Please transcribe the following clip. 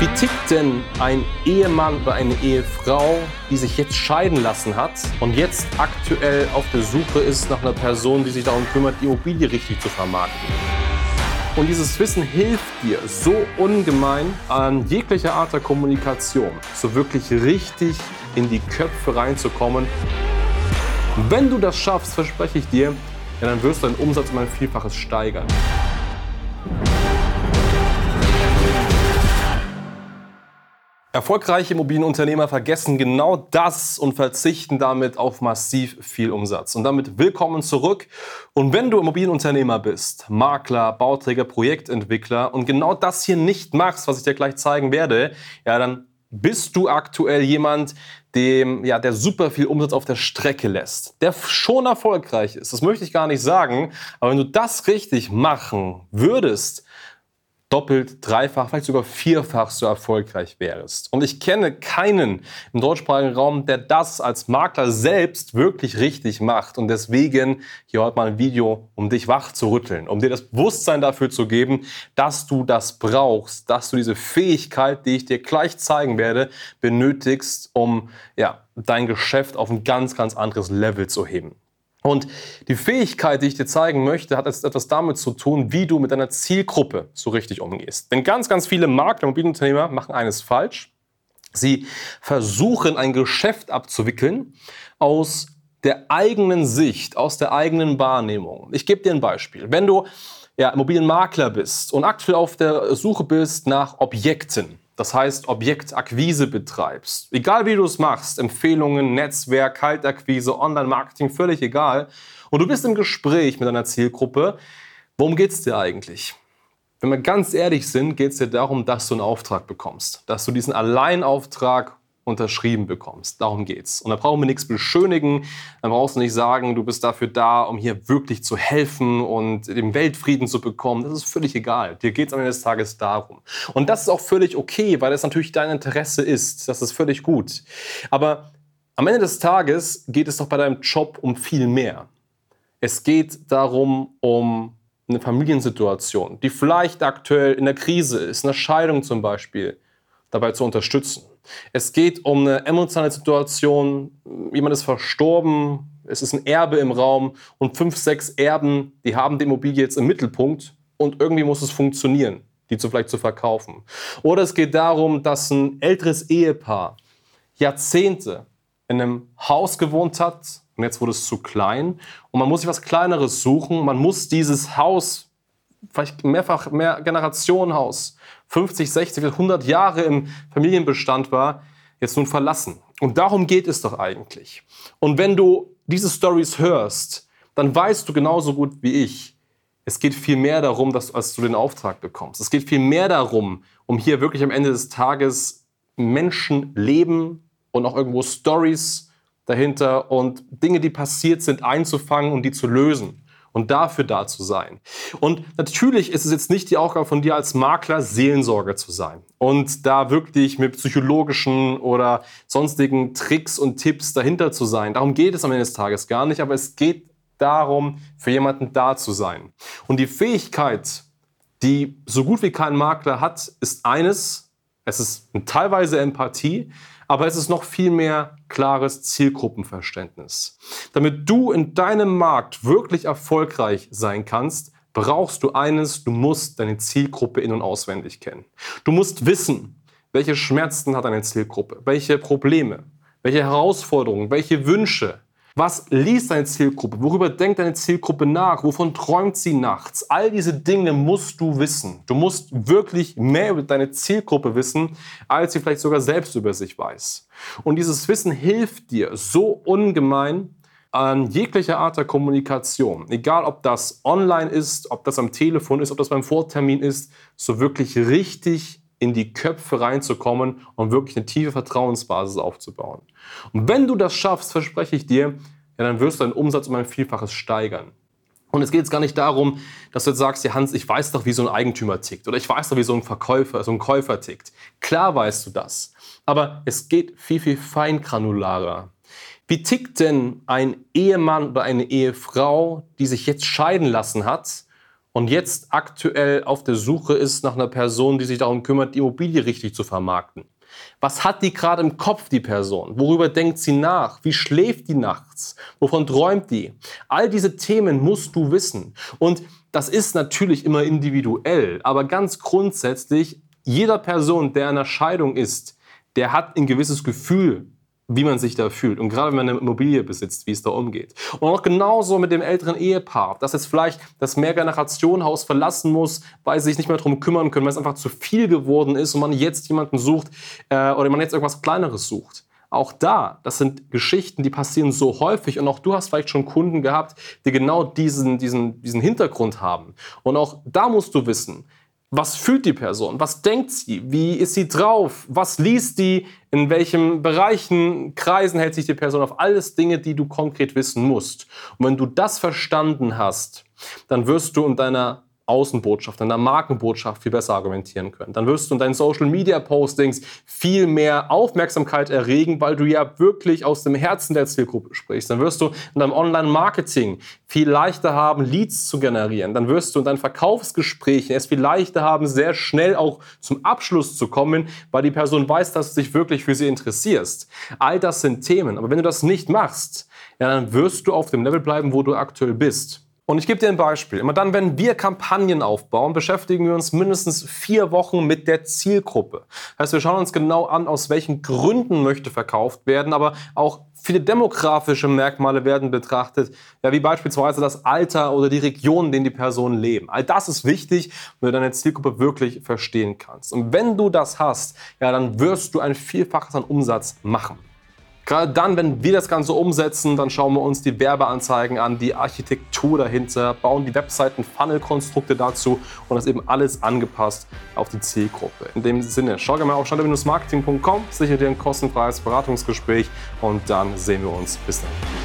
Wie tickt denn ein Ehemann oder eine Ehefrau, die sich jetzt scheiden lassen hat und jetzt aktuell auf der Suche ist nach einer Person, die sich darum kümmert, die Immobilie richtig zu vermarkten? Und dieses Wissen hilft dir so ungemein an jeglicher Art der Kommunikation, so wirklich richtig in die Köpfe reinzukommen. Wenn du das schaffst, verspreche ich dir, ja, dann wirst du deinen Umsatz um ein Vielfaches steigern. Erfolgreiche Immobilienunternehmer vergessen genau das und verzichten damit auf massiv viel Umsatz. Und damit willkommen zurück. Und wenn du Immobilienunternehmer bist, Makler, Bauträger, Projektentwickler und genau das hier nicht machst, was ich dir gleich zeigen werde, ja, dann bist du aktuell jemand, dem, ja, der super viel Umsatz auf der Strecke lässt, der schon erfolgreich ist. Das möchte ich gar nicht sagen. Aber wenn du das richtig machen würdest, doppelt, dreifach, vielleicht sogar vierfach so erfolgreich wärst. Und ich kenne keinen im deutschsprachigen Raum, der das als Makler selbst wirklich richtig macht. Und deswegen hier heute mal ein Video, um dich wach zu rütteln, um dir das Bewusstsein dafür zu geben, dass du das brauchst, dass du diese Fähigkeit, die ich dir gleich zeigen werde, benötigst, um ja, dein Geschäft auf ein ganz, ganz anderes Level zu heben. Und die Fähigkeit, die ich dir zeigen möchte, hat etwas damit zu tun, wie du mit deiner Zielgruppe so richtig umgehst. Denn ganz, ganz viele Makler und Immobilienunternehmer machen eines falsch. Sie versuchen ein Geschäft abzuwickeln aus der eigenen Sicht, aus der eigenen Wahrnehmung. Ich gebe dir ein Beispiel. Wenn du ja, Immobilienmakler bist und aktuell auf der Suche bist nach Objekten, das heißt Objektakquise betreibst, egal wie du es machst, Empfehlungen, Netzwerk, Kaltakquise, Online-Marketing, völlig egal, und du bist im Gespräch mit deiner Zielgruppe, worum geht es dir eigentlich? Wenn wir ganz ehrlich sind, geht es dir darum, dass du einen Auftrag bekommst, dass du diesen Alleinauftrag unterschrieben bekommst. Darum geht's. Und da brauchen wir nichts beschönigen. Dann brauchst du nicht sagen, du bist dafür da, um hier wirklich zu helfen und den Weltfrieden zu bekommen. Das ist völlig egal. Dir geht es am Ende des Tages darum. Und das ist auch völlig okay, weil es natürlich dein Interesse ist. Das ist völlig gut. Aber am Ende des Tages geht es doch bei deinem Job um viel mehr. Es geht darum, um eine Familiensituation, die vielleicht aktuell in der Krise ist, eine Scheidung zum Beispiel, dabei zu unterstützen. Es geht um eine emotionale Situation, jemand ist verstorben, es ist ein Erbe im Raum. Und fünf, sechs Erben, die haben die Immobilie jetzt im Mittelpunkt. Und irgendwie muss es funktionieren, die zu vielleicht zu verkaufen. Oder es geht darum, dass ein älteres Ehepaar Jahrzehnte in einem Haus gewohnt hat. Und jetzt wurde es zu klein. Und man muss sich was Kleineres suchen. Man muss dieses Haus, vielleicht mehrfach mehr Generationenhaus, 50, 60, 100 Jahre im Familienbestand war, jetzt nun verlassen. Und darum geht es doch eigentlich. Und wenn du diese Stories hörst, dann weißt du genauso gut wie ich, es geht viel mehr darum, dass, als du den Auftrag bekommst. Es geht viel mehr darum, um hier wirklich am Ende des Tages Menschen leben und auch irgendwo Stories dahinter und Dinge, die passiert sind, einzufangen und die zu lösen und dafür da zu sein. Und natürlich ist es jetzt nicht die Aufgabe von dir als Makler, Seelensorger zu sein und da wirklich mit psychologischen oder sonstigen Tricks und Tipps dahinter zu sein. Darum geht es am Ende des Tages gar nicht, aber es geht darum, für jemanden da zu sein. Und die Fähigkeit, die so gut wie kein Makler hat, ist eines, es ist teilweise Empathie, aber es ist noch viel mehr klares Zielgruppenverständnis. Damit du in deinem Markt wirklich erfolgreich sein kannst, brauchst du eines, du musst deine Zielgruppe in und auswendig kennen. Du musst wissen, welche Schmerzen hat deine Zielgruppe, welche Probleme, welche Herausforderungen, welche Wünsche, was liest deine Zielgruppe? Worüber denkt deine Zielgruppe nach? Wovon träumt sie nachts? All diese Dinge musst du wissen. Du musst wirklich mehr über deine Zielgruppe wissen, als sie vielleicht sogar selbst über sich weiß. Und dieses Wissen hilft dir so ungemein an jeglicher Art der Kommunikation. Egal, ob das online ist, ob das am Telefon ist, ob das beim Vortermin ist, so wirklich richtig in die Köpfe reinzukommen und wirklich eine tiefe Vertrauensbasis aufzubauen. Und wenn du das schaffst, verspreche ich dir, ja, dann wirst du deinen Umsatz um ein Vielfaches steigern. Und es geht jetzt gar nicht darum, dass du jetzt sagst, ja Hans, ich weiß doch, wie so ein Eigentümer tickt oder ich weiß doch, wie so ein Verkäufer, so ein Käufer tickt. Klar weißt du das. Aber es geht viel, viel feingranularer. Wie tickt denn ein Ehemann oder eine Ehefrau, die sich jetzt scheiden lassen hat und jetzt aktuell auf der Suche ist nach einer Person, die sich darum kümmert, die Immobilie richtig zu vermarkten. Was hat die gerade im Kopf, die Person? Worüber denkt sie nach? Wie schläft die nachts? Wovon träumt die? All diese Themen musst du wissen. Und das ist natürlich immer individuell, aber ganz grundsätzlich, jeder Person, der in einer Scheidung ist, der hat ein gewisses Gefühl wie man sich da fühlt. Und gerade wenn man eine Immobilie besitzt, wie es da umgeht. Und auch genauso mit dem älteren Ehepaar, das jetzt vielleicht das Mehrgenerationenhaus verlassen muss, weil sie sich nicht mehr darum kümmern können, weil es einfach zu viel geworden ist und man jetzt jemanden sucht äh, oder man jetzt irgendwas Kleineres sucht. Auch da, das sind Geschichten, die passieren so häufig und auch du hast vielleicht schon Kunden gehabt, die genau diesen, diesen, diesen Hintergrund haben. Und auch da musst du wissen, was fühlt die Person? Was denkt sie? Wie ist sie drauf? Was liest die? In welchen Bereichen, Kreisen hält sich die Person auf? Alles Dinge, die du konkret wissen musst. Und wenn du das verstanden hast, dann wirst du in deiner Außenbotschaft, deiner Markenbotschaft viel besser argumentieren können. Dann wirst du in deinen Social Media Postings viel mehr Aufmerksamkeit erregen, weil du ja wirklich aus dem Herzen der Zielgruppe sprichst. Dann wirst du in deinem Online-Marketing viel leichter haben, Leads zu generieren. Dann wirst du in deinen Verkaufsgesprächen es viel leichter haben, sehr schnell auch zum Abschluss zu kommen, weil die Person weiß, dass du dich wirklich für sie interessierst. All das sind Themen. Aber wenn du das nicht machst, ja, dann wirst du auf dem Level bleiben, wo du aktuell bist. Und ich gebe dir ein Beispiel. Immer dann, wenn wir Kampagnen aufbauen, beschäftigen wir uns mindestens vier Wochen mit der Zielgruppe. Das heißt, wir schauen uns genau an, aus welchen Gründen möchte verkauft werden, aber auch viele demografische Merkmale werden betrachtet, ja, wie beispielsweise das Alter oder die Region, in denen die Personen leben. All das ist wichtig, wenn du deine Zielgruppe wirklich verstehen kannst. Und wenn du das hast, ja, dann wirst du ein Vielfaches an Umsatz machen. Gerade dann, wenn wir das Ganze umsetzen, dann schauen wir uns die Werbeanzeigen an, die Architektur dahinter, bauen die Webseiten, Funnel-Konstrukte dazu und das eben alles angepasst auf die Zielgruppe. In dem Sinne, schau gerne mal auf standard-marketing.com, sichere dir ein kostenfreies Beratungsgespräch und dann sehen wir uns. Bis dann.